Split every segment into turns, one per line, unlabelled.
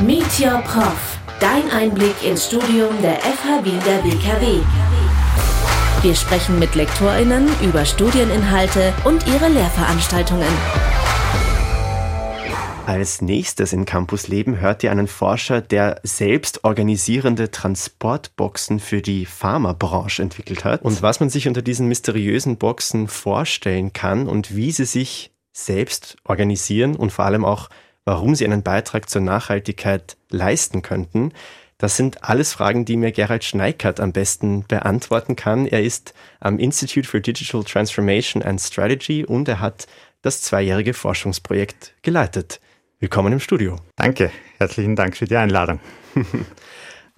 Meet Your Prof. Dein Einblick ins Studium der FH Wien der WKW. Wir sprechen mit LektorInnen über Studieninhalte und ihre Lehrveranstaltungen.
Als nächstes in Campus Leben hört ihr einen Forscher, der selbst organisierende Transportboxen für die Pharmabranche entwickelt hat. Und was man sich unter diesen mysteriösen Boxen vorstellen kann und wie sie sich selbst organisieren und vor allem auch warum sie einen Beitrag zur Nachhaltigkeit leisten könnten. Das sind alles Fragen, die mir Gerald Schneikert am besten beantworten kann. Er ist am Institute for Digital Transformation and Strategy und er hat das zweijährige Forschungsprojekt geleitet. Willkommen im Studio.
Danke, herzlichen Dank für die Einladung.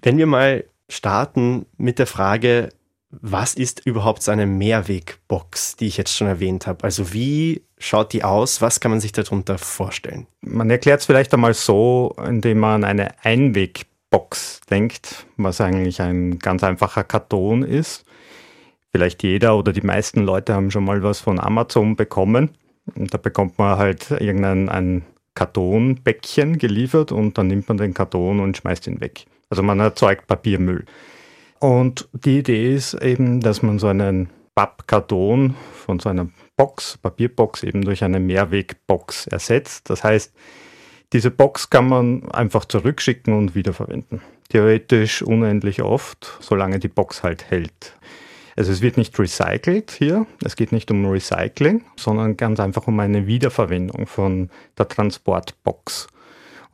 Wenn wir mal starten mit der Frage, was ist überhaupt so eine Mehrwegbox, die ich jetzt schon erwähnt habe? Also wie schaut die aus? Was kann man sich darunter vorstellen?
Man erklärt es vielleicht einmal so, indem man eine Einwegbox denkt, was eigentlich ein ganz einfacher Karton ist. Vielleicht jeder oder die meisten Leute haben schon mal was von Amazon bekommen. Und da bekommt man halt irgendein ein Kartonbäckchen geliefert und dann nimmt man den Karton und schmeißt ihn weg. Also man erzeugt Papiermüll. Und die Idee ist eben, dass man so einen Pappkarton von so einer Box, Papierbox eben durch eine Mehrwegbox ersetzt. Das heißt, diese Box kann man einfach zurückschicken und wiederverwenden. Theoretisch unendlich oft, solange die Box halt hält. Also es wird nicht recycelt hier, es geht nicht um Recycling, sondern ganz einfach um eine Wiederverwendung von der Transportbox.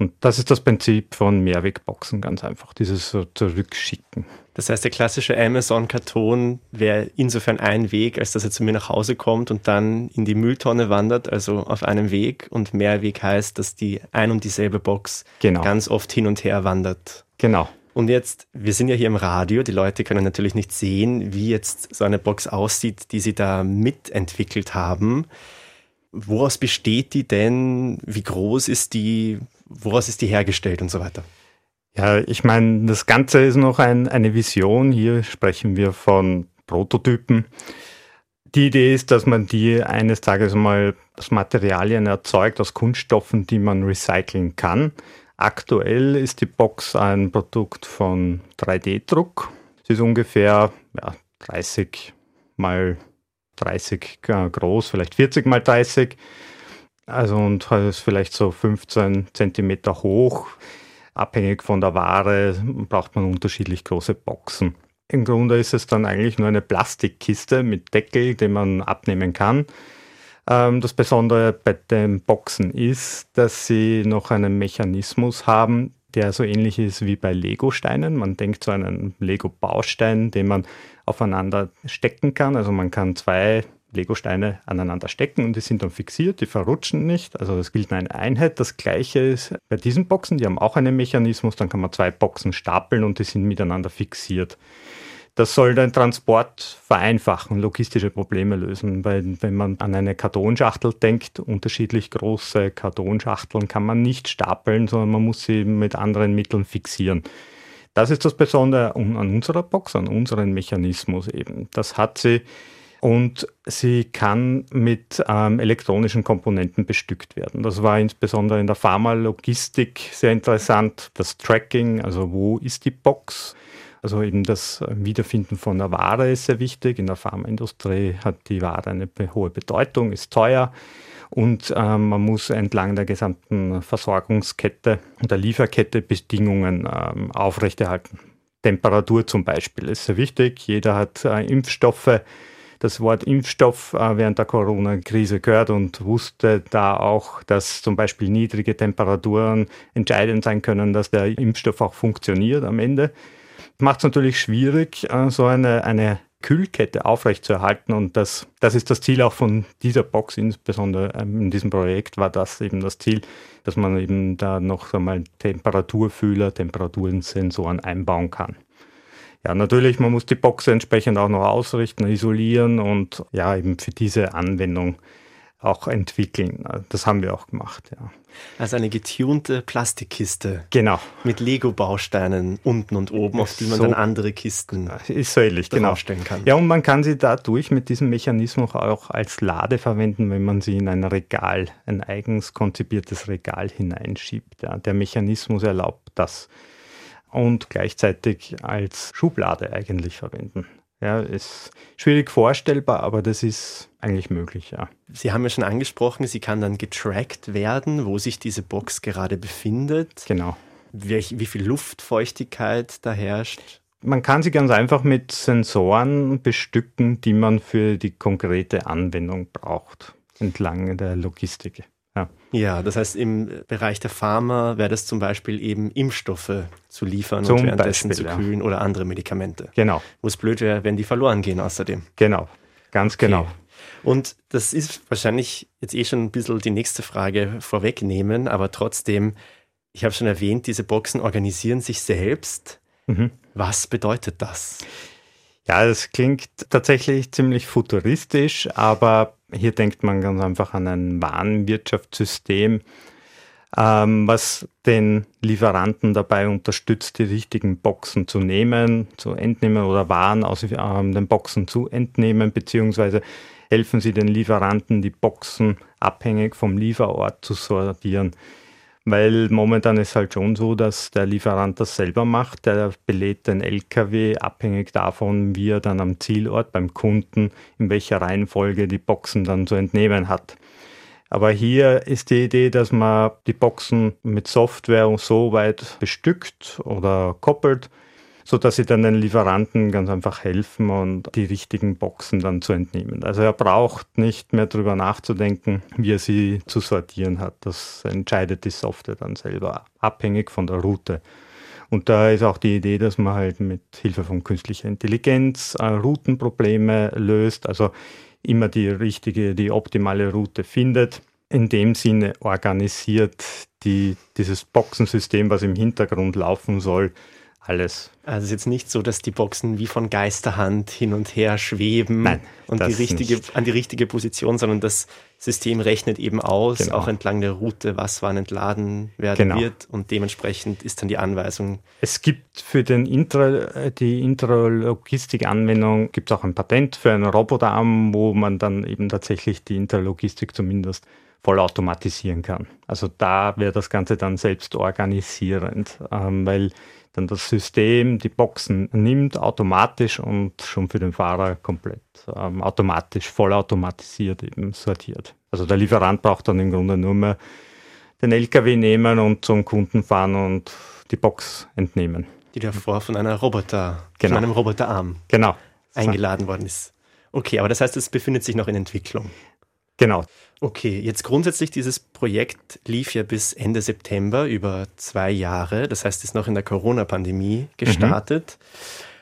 Und das ist das Prinzip von Mehrwegboxen, ganz einfach, dieses Zurückschicken.
Das heißt, der klassische Amazon-Karton wäre insofern ein Weg, als dass er zu mir nach Hause kommt und dann in die Mülltonne wandert, also auf einem Weg. Und Mehrweg heißt, dass die ein und dieselbe Box genau. ganz oft hin und her wandert.
Genau.
Und jetzt, wir sind ja hier im Radio, die Leute können natürlich nicht sehen, wie jetzt so eine Box aussieht, die sie da mitentwickelt haben. Woraus besteht die denn? Wie groß ist die? woraus ist die hergestellt und so weiter?
Ja, ich meine, das Ganze ist noch ein, eine Vision. Hier sprechen wir von Prototypen. Die Idee ist, dass man die eines Tages mal aus Materialien erzeugt, aus Kunststoffen, die man recyceln kann. Aktuell ist die Box ein Produkt von 3D-Druck. Sie ist ungefähr ja, 30 mal 30 äh, groß, vielleicht 40 mal 30 also und ist vielleicht so 15 Zentimeter hoch. Abhängig von der Ware braucht man unterschiedlich große Boxen. Im Grunde ist es dann eigentlich nur eine Plastikkiste mit Deckel, den man abnehmen kann. Ähm, das Besondere bei den Boxen ist, dass sie noch einen Mechanismus haben, der so ähnlich ist wie bei Lego-Steinen. Man denkt so einen Lego-Baustein, den man aufeinander stecken kann. Also man kann zwei Lego-Steine aneinander stecken und die sind dann fixiert, die verrutschen nicht. Also das gilt eine Einheit. Das gleiche ist bei diesen Boxen, die haben auch einen Mechanismus, dann kann man zwei Boxen stapeln und die sind miteinander fixiert. Das soll den Transport vereinfachen, logistische Probleme lösen, weil wenn man an eine Kartonschachtel denkt, unterschiedlich große Kartonschachteln kann man nicht stapeln, sondern man muss sie mit anderen Mitteln fixieren. Das ist das Besondere an unserer Box, an unserem Mechanismus eben. Das hat sie und sie kann mit ähm, elektronischen Komponenten bestückt werden. Das war insbesondere in der Pharmalogistik sehr interessant. Das Tracking, also wo ist die Box? Also eben das Wiederfinden von der Ware ist sehr wichtig. In der Pharmaindustrie hat die Ware eine hohe Bedeutung, ist teuer und ähm, man muss entlang der gesamten Versorgungskette und der Lieferkette Bedingungen ähm, aufrechterhalten. Temperatur zum Beispiel ist sehr wichtig. Jeder hat äh, Impfstoffe das Wort Impfstoff äh, während der Corona-Krise gehört und wusste da auch, dass zum Beispiel niedrige Temperaturen entscheidend sein können, dass der Impfstoff auch funktioniert am Ende. Macht es natürlich schwierig, äh, so eine, eine Kühlkette aufrechtzuerhalten. Und das, das ist das Ziel auch von dieser Box, insbesondere ähm, in diesem Projekt war das eben das Ziel, dass man eben da noch einmal Temperaturfühler, Temperaturensensoren einbauen kann. Ja, natürlich, man muss die Box entsprechend auch noch ausrichten, isolieren und ja, eben für diese Anwendung auch entwickeln. Das haben wir auch gemacht, ja.
Also eine getunte Plastikkiste.
Genau.
Mit Lego-Bausteinen unten und oben, auf die man so, dann andere Kisten
ist so ähnlich, genau. kann. Ja, und man kann sie dadurch mit diesem Mechanismus auch als Lade verwenden, wenn man sie in ein Regal, ein eigens konzipiertes Regal hineinschiebt. Ja, der Mechanismus erlaubt das. Und gleichzeitig als Schublade eigentlich verwenden. Ja, ist schwierig vorstellbar, aber das ist eigentlich möglich, ja.
Sie haben ja schon angesprochen, sie kann dann getrackt werden, wo sich diese Box gerade befindet.
Genau.
Wie, wie viel Luftfeuchtigkeit da herrscht.
Man kann sie ganz einfach mit Sensoren bestücken, die man für die konkrete Anwendung braucht, entlang der Logistik.
Ja. das heißt, im Bereich der Pharma wäre das zum Beispiel eben Impfstoffe zu liefern zum und währenddessen Beispiel, zu kühlen ja. oder andere Medikamente.
Genau.
Wo es blöd wäre, wenn die verloren gehen außerdem.
Genau, ganz okay. genau.
Und das ist wahrscheinlich jetzt eh schon ein bisschen die nächste Frage vorwegnehmen, aber trotzdem, ich habe schon erwähnt, diese Boxen organisieren sich selbst. Mhm. Was bedeutet das?
Ja, das klingt tatsächlich ziemlich futuristisch, aber hier denkt man ganz einfach an ein Warenwirtschaftssystem, ähm, was den Lieferanten dabei unterstützt, die richtigen Boxen zu nehmen, zu entnehmen oder Waren aus ähm, den Boxen zu entnehmen, beziehungsweise helfen sie den Lieferanten, die Boxen abhängig vom Lieferort zu sortieren. Weil momentan ist halt schon so, dass der Lieferant das selber macht. Der belädt den LKW abhängig davon, wie er dann am Zielort beim Kunden, in welcher Reihenfolge die Boxen dann zu entnehmen hat. Aber hier ist die Idee, dass man die Boxen mit Software so weit bestückt oder koppelt, so dass sie dann den Lieferanten ganz einfach helfen und die richtigen Boxen dann zu entnehmen. Also er braucht nicht mehr darüber nachzudenken, wie er sie zu sortieren hat. Das entscheidet die Software dann selber, abhängig von der Route. Und da ist auch die Idee, dass man halt mit Hilfe von künstlicher Intelligenz äh, Routenprobleme löst, also immer die richtige, die optimale Route findet. In dem Sinne organisiert die, dieses Boxensystem, was im Hintergrund laufen soll, alles.
Also es ist jetzt nicht so, dass die Boxen wie von Geisterhand hin und her schweben
Nein,
und die richtige, an die richtige Position, sondern das System rechnet eben aus, genau. auch entlang der Route, was wann entladen werden genau. wird und dementsprechend ist dann die Anweisung.
Es gibt für den Intra, die Intralogistik-Anwendung gibt es auch ein Patent für einen Roboterarm, wo man dann eben tatsächlich die Intralogistik zumindest vollautomatisieren kann. Also da wäre das Ganze dann selbst organisierend, ähm, weil dann das System die Boxen nimmt automatisch und schon für den Fahrer komplett ähm, automatisch, vollautomatisiert eben sortiert. Also der Lieferant braucht dann im Grunde nur mehr den LKW nehmen und zum Kunden fahren und die Box entnehmen.
Die davor von einer Roboter,
genau.
von einem Roboterarm
genau.
eingeladen worden ist. Okay, aber das heißt, es befindet sich noch in Entwicklung.
Genau.
Okay, jetzt grundsätzlich dieses Projekt lief ja bis Ende September über zwei Jahre. Das heißt, es ist noch in der Corona-Pandemie gestartet. Mhm.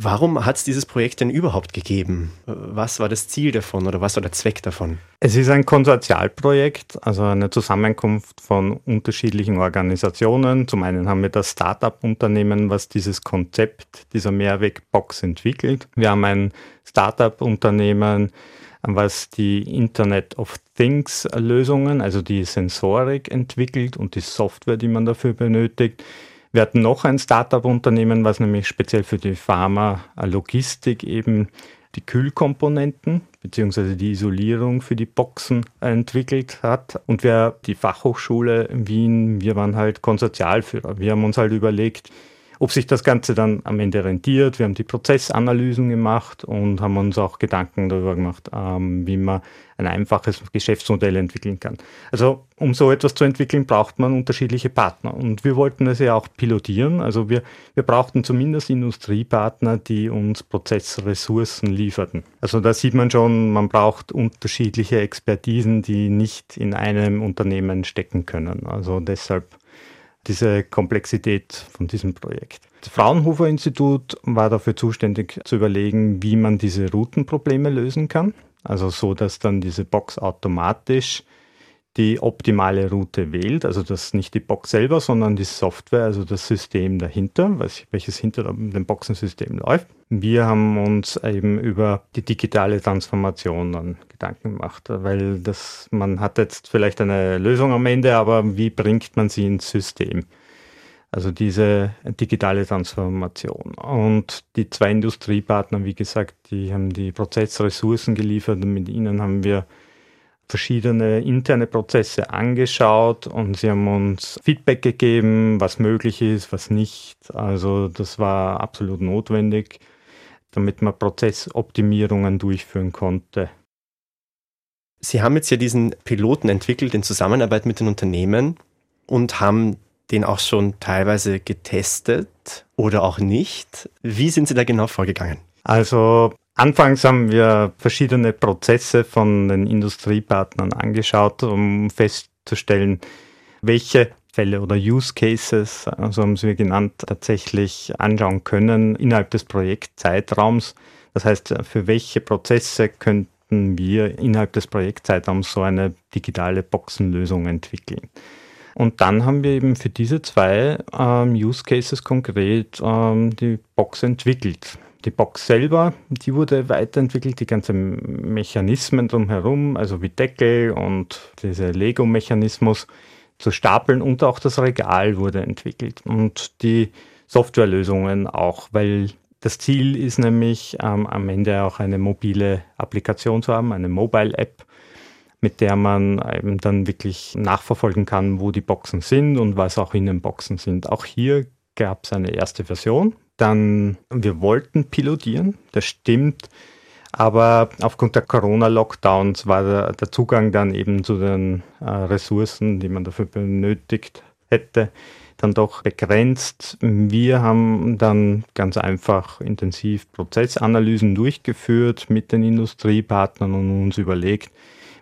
Warum hat es dieses Projekt denn überhaupt gegeben? Was war das Ziel davon oder was war der Zweck davon?
Es ist ein Konsortialprojekt, also eine Zusammenkunft von unterschiedlichen Organisationen. Zum einen haben wir das Startup-Unternehmen, was dieses Konzept dieser Mehrwegbox entwickelt. Wir haben ein Startup-Unternehmen, was die Internet of Things Lösungen, also die Sensorik entwickelt und die Software, die man dafür benötigt. Wir hatten noch ein Startup-Unternehmen, was nämlich speziell für die Pharma-Logistik eben die Kühlkomponenten bzw. die Isolierung für die Boxen entwickelt hat. Und wir, die Fachhochschule in Wien, wir waren halt Konsortialführer. Wir haben uns halt überlegt, ob sich das Ganze dann am Ende rentiert. Wir haben die Prozessanalysen gemacht und haben uns auch Gedanken darüber gemacht, ähm, wie man ein einfaches Geschäftsmodell entwickeln kann. Also um so etwas zu entwickeln, braucht man unterschiedliche Partner. Und wir wollten es ja auch pilotieren. Also wir, wir brauchten zumindest Industriepartner, die uns Prozessressourcen lieferten. Also da sieht man schon, man braucht unterschiedliche Expertisen, die nicht in einem Unternehmen stecken können. Also deshalb diese Komplexität von diesem Projekt. Das Fraunhofer Institut war dafür zuständig zu überlegen, wie man diese Routenprobleme lösen kann. Also so, dass dann diese Box automatisch die optimale Route wählt. Also das nicht die Box selber, sondern die Software, also das System dahinter, welches hinter dem Boxensystem läuft. Wir haben uns eben über die digitale Transformation dann Gedanken gemacht, weil das, man hat jetzt vielleicht eine Lösung am Ende, aber wie bringt man sie ins System? Also diese digitale Transformation. Und die zwei Industriepartner, wie gesagt, die haben die Prozessressourcen geliefert und mit ihnen haben wir verschiedene interne Prozesse angeschaut und sie haben uns Feedback gegeben, was möglich ist, was nicht. Also das war absolut notwendig, damit man Prozessoptimierungen durchführen konnte.
Sie haben jetzt ja diesen Piloten entwickelt in Zusammenarbeit mit den Unternehmen und haben den auch schon teilweise getestet oder auch nicht. Wie sind Sie da genau vorgegangen?
Also anfangs haben wir verschiedene Prozesse von den Industriepartnern angeschaut, um festzustellen, welche Fälle oder Use Cases, so haben sie genannt, tatsächlich anschauen können innerhalb des Projektzeitraums. Das heißt, für welche Prozesse könnten wir innerhalb des Projektzeitraums so eine digitale Boxenlösung entwickeln. Und dann haben wir eben für diese zwei ähm, Use Cases konkret ähm, die Box entwickelt. Die Box selber, die wurde weiterentwickelt, die ganzen Mechanismen drumherum, also wie Deckel und dieser Lego-Mechanismus zu stapeln und auch das Regal wurde entwickelt und die Softwarelösungen auch, weil das Ziel ist nämlich ähm, am Ende auch eine mobile Applikation zu haben, eine Mobile-App, mit der man eben dann wirklich nachverfolgen kann, wo die Boxen sind und was auch in den Boxen sind. Auch hier gab es eine erste Version. Dann, wir wollten pilotieren, das stimmt. Aber aufgrund der Corona-Lockdowns war der, der, Zugang dann eben zu den äh, Ressourcen, die man dafür benötigt hätte, dann doch begrenzt. Wir haben dann ganz einfach intensiv Prozessanalysen durchgeführt mit den Industriepartnern und uns überlegt,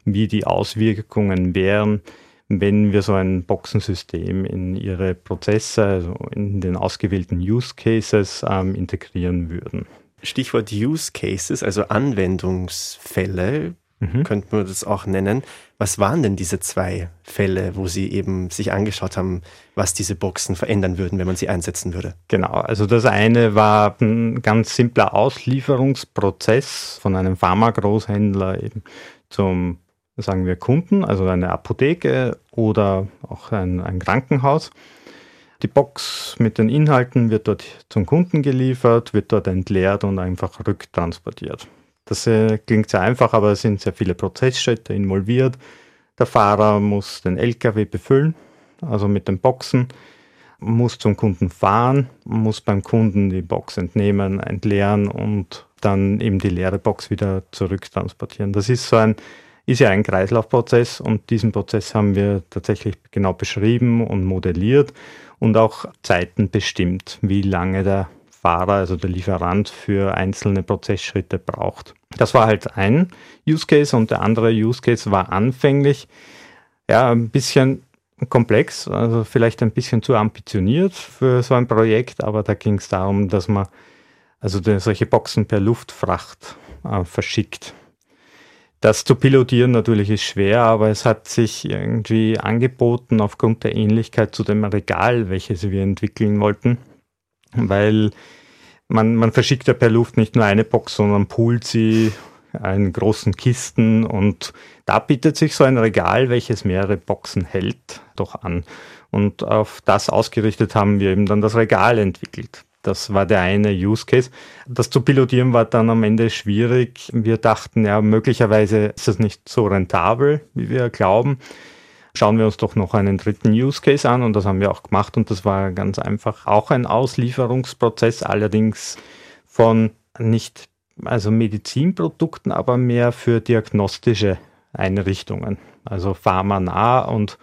wie die Auswirkungen wären, wenn wir so ein Boxensystem in ihre Prozesse, also in den ausgewählten Use Cases ähm, integrieren würden.
Stichwort Use Cases, also Anwendungsfälle, mhm. könnte man das auch nennen. Was waren denn diese zwei Fälle, wo Sie eben sich angeschaut haben, was diese Boxen verändern würden, wenn man sie einsetzen würde?
Genau, also das eine war ein ganz simpler Auslieferungsprozess von einem Pharmagroßhändler eben zum sagen wir Kunden, also eine Apotheke oder auch ein, ein Krankenhaus. Die Box mit den Inhalten wird dort zum Kunden geliefert, wird dort entleert und einfach rücktransportiert. Das äh, klingt sehr einfach, aber es sind sehr viele Prozessschritte involviert. Der Fahrer muss den LKW befüllen, also mit den Boxen, muss zum Kunden fahren, muss beim Kunden die Box entnehmen, entleeren und dann eben die leere Box wieder zurücktransportieren. Das ist so ein ist ja ein Kreislaufprozess und diesen Prozess haben wir tatsächlich genau beschrieben und modelliert und auch Zeiten bestimmt, wie lange der Fahrer, also der Lieferant für einzelne Prozessschritte braucht. Das war halt ein Use Case und der andere Use Case war anfänglich ja ein bisschen komplex, also vielleicht ein bisschen zu ambitioniert für so ein Projekt, aber da ging es darum, dass man also solche Boxen per Luftfracht äh, verschickt. Das zu pilotieren natürlich ist schwer, aber es hat sich irgendwie angeboten aufgrund der Ähnlichkeit zu dem Regal, welches wir entwickeln wollten, weil man, man verschickt ja per Luft nicht nur eine Box, sondern poolt sie in großen Kisten und da bietet sich so ein Regal, welches mehrere Boxen hält, doch an. Und auf das ausgerichtet haben wir eben dann das Regal entwickelt. Das war der eine Use Case. Das zu pilotieren war dann am Ende schwierig. Wir dachten, ja, möglicherweise ist es nicht so rentabel, wie wir glauben. Schauen wir uns doch noch einen dritten Use Case an und das haben wir auch gemacht und das war ganz einfach auch ein Auslieferungsprozess, allerdings von nicht also Medizinprodukten, aber mehr für diagnostische Einrichtungen, also pharmanah und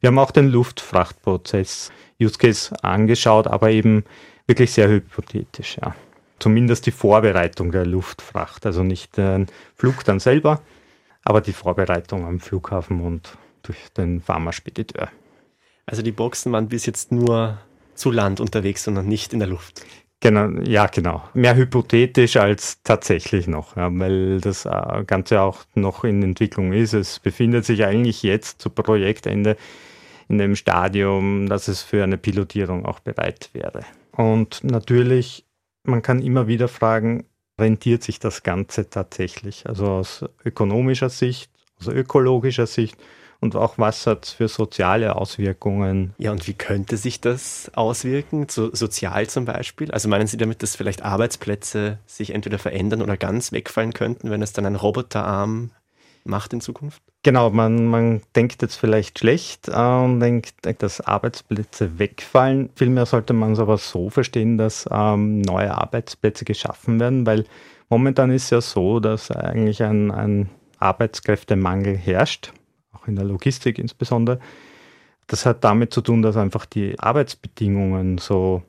wir haben auch den Luftfrachtprozess Use Case angeschaut, aber eben wirklich sehr hypothetisch, ja. Zumindest die Vorbereitung der Luftfracht, also nicht den Flug dann selber, aber die Vorbereitung am Flughafen und durch den Pharmaspediteur.
Also die Boxen waren bis jetzt nur zu Land unterwegs, sondern nicht in der Luft.
Genau, ja, genau. Mehr hypothetisch als tatsächlich noch, ja, weil das äh, Ganze auch noch in Entwicklung ist. Es befindet sich eigentlich jetzt zu Projektende in dem Stadium, dass es für eine Pilotierung auch bereit wäre. Und natürlich, man kann immer wieder fragen, rentiert sich das Ganze tatsächlich? Also aus ökonomischer Sicht, aus ökologischer Sicht und auch was hat es für soziale Auswirkungen.
Ja, und wie könnte sich das auswirken, so, sozial zum Beispiel? Also meinen Sie damit, dass vielleicht Arbeitsplätze sich entweder verändern oder ganz wegfallen könnten, wenn es dann ein Roboterarm macht in Zukunft?
Genau, man, man denkt jetzt vielleicht schlecht äh, und denkt, dass Arbeitsplätze wegfallen. Vielmehr sollte man es aber so verstehen, dass ähm, neue Arbeitsplätze geschaffen werden, weil momentan ist ja so, dass eigentlich ein, ein Arbeitskräftemangel herrscht in der Logistik insbesondere. Das hat damit zu tun, dass einfach die Arbeitsbedingungen so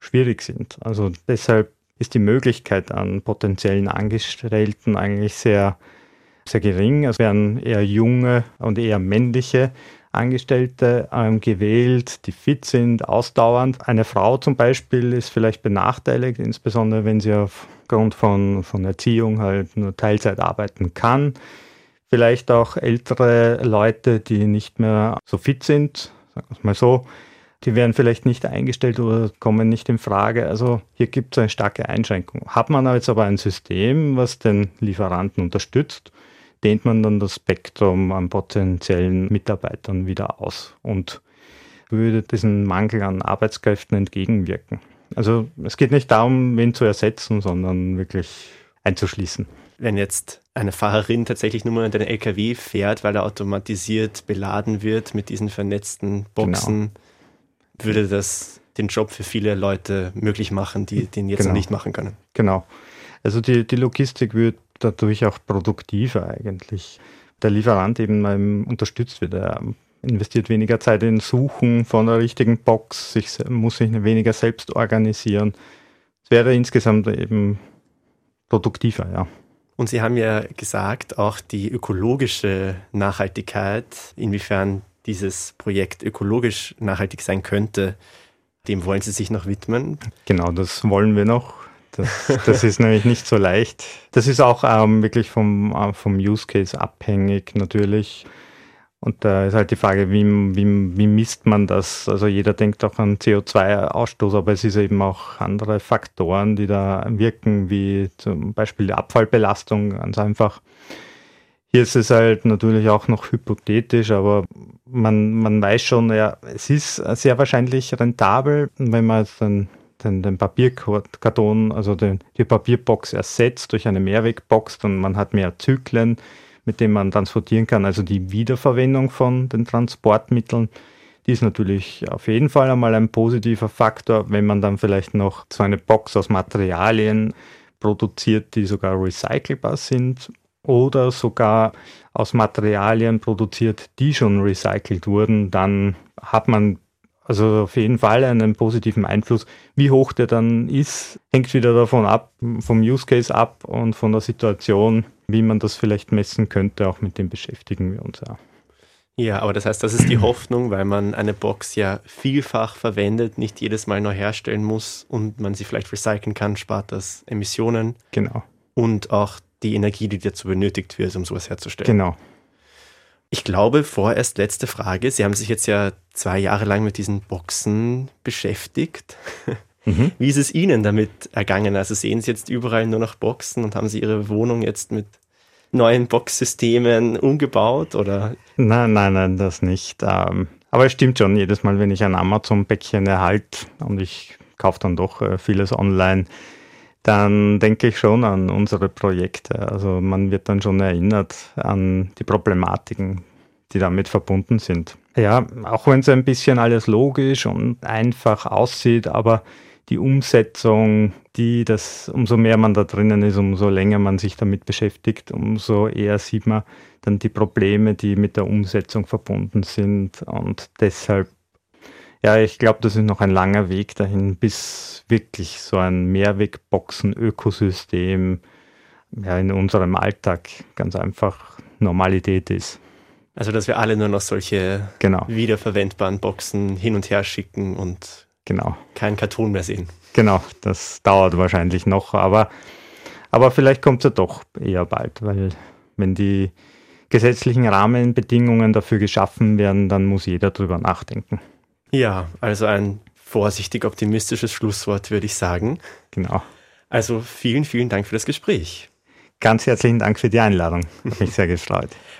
schwierig sind. Also deshalb ist die Möglichkeit an potenziellen Angestellten eigentlich sehr, sehr gering. Es werden eher junge und eher männliche Angestellte ähm, gewählt, die fit sind, ausdauernd. Eine Frau zum Beispiel ist vielleicht benachteiligt, insbesondere wenn sie aufgrund von, von Erziehung halt nur Teilzeit arbeiten kann vielleicht auch ältere Leute, die nicht mehr so fit sind, sagen wir es mal so, die werden vielleicht nicht eingestellt oder kommen nicht in Frage. Also hier gibt es eine starke Einschränkung. Hat man jetzt aber ein System, was den Lieferanten unterstützt, dehnt man dann das Spektrum an potenziellen Mitarbeitern wieder aus und würde diesen Mangel an Arbeitskräften entgegenwirken. Also es geht nicht darum, wen zu ersetzen, sondern wirklich einzuschließen
wenn jetzt eine Fahrerin tatsächlich nur mal den LKW fährt, weil er automatisiert beladen wird mit diesen vernetzten Boxen, genau. würde das den Job für viele Leute möglich machen, die den jetzt genau. noch nicht machen können.
Genau. Also die, die Logistik wird dadurch auch produktiver eigentlich. Der Lieferant eben unterstützt wird. Er investiert weniger Zeit in Suchen von der richtigen Box, sich, muss sich weniger selbst organisieren. Es wäre insgesamt eben produktiver, ja.
Und Sie haben ja gesagt, auch die ökologische Nachhaltigkeit, inwiefern dieses Projekt ökologisch nachhaltig sein könnte, dem wollen Sie sich noch widmen?
Genau, das wollen wir noch. Das, das ist nämlich nicht so leicht. Das ist auch ähm, wirklich vom, äh, vom Use Case abhängig natürlich. Und da ist halt die Frage, wie, wie, wie misst man das? Also jeder denkt auch an CO2-Ausstoß, aber es ist eben auch andere Faktoren, die da wirken, wie zum Beispiel die Abfallbelastung, ganz einfach. Hier ist es halt natürlich auch noch hypothetisch, aber man, man weiß schon, ja, es ist sehr wahrscheinlich rentabel, wenn man dann den, den Papierkarton, also den, die Papierbox ersetzt durch eine Mehrwegbox, dann man hat mehr Zyklen mit dem man transportieren kann. Also die Wiederverwendung von den Transportmitteln, die ist natürlich auf jeden Fall einmal ein positiver Faktor, wenn man dann vielleicht noch so eine Box aus Materialien produziert, die sogar recycelbar sind oder sogar aus Materialien produziert, die schon recycelt wurden, dann hat man also auf jeden Fall einen positiven Einfluss. Wie hoch der dann ist, hängt wieder davon ab, vom Use Case ab und von der Situation, wie man das vielleicht messen könnte. Auch mit dem beschäftigen wir uns ja.
Ja, aber das heißt, das ist die Hoffnung, weil man eine Box ja vielfach verwendet, nicht jedes Mal neu herstellen muss und man sie vielleicht recyceln kann, spart das Emissionen.
Genau.
Und auch die Energie, die dazu benötigt wird, um sowas herzustellen.
Genau.
Ich glaube, vorerst letzte Frage. Sie haben sich jetzt ja zwei Jahre lang mit diesen Boxen beschäftigt. Mhm. Wie ist es Ihnen damit ergangen? Also sehen Sie jetzt überall nur noch Boxen und haben Sie Ihre Wohnung jetzt mit neuen Boxsystemen umgebaut oder?
Nein, nein, nein, das nicht. Ähm, aber es stimmt schon, jedes Mal, wenn ich ein Amazon-Päckchen erhalte und ich kaufe dann doch äh, vieles online, dann denke ich schon an unsere Projekte. Also man wird dann schon erinnert an die Problematiken, die damit verbunden sind. Ja, auch wenn es ein bisschen alles logisch und einfach aussieht, aber die Umsetzung, die das, umso mehr man da drinnen ist, umso länger man sich damit beschäftigt, umso eher sieht man dann die Probleme, die mit der Umsetzung verbunden sind. Und deshalb ja, ich glaube, das ist noch ein langer Weg dahin, bis wirklich so ein Mehrwegboxen-Ökosystem ja, in unserem Alltag ganz einfach Normalität ist.
Also, dass wir alle nur noch solche genau. wiederverwendbaren Boxen hin und her schicken und
Genau.
Kein Karton mehr sehen.
Genau, das dauert wahrscheinlich noch, aber, aber vielleicht kommt es ja doch eher bald, weil wenn die gesetzlichen Rahmenbedingungen dafür geschaffen werden, dann muss jeder drüber nachdenken.
Ja, also ein vorsichtig optimistisches Schlusswort, würde ich sagen.
Genau.
Also vielen, vielen Dank für das Gespräch.
Ganz herzlichen Dank für die Einladung. Hat mich sehr gefreut.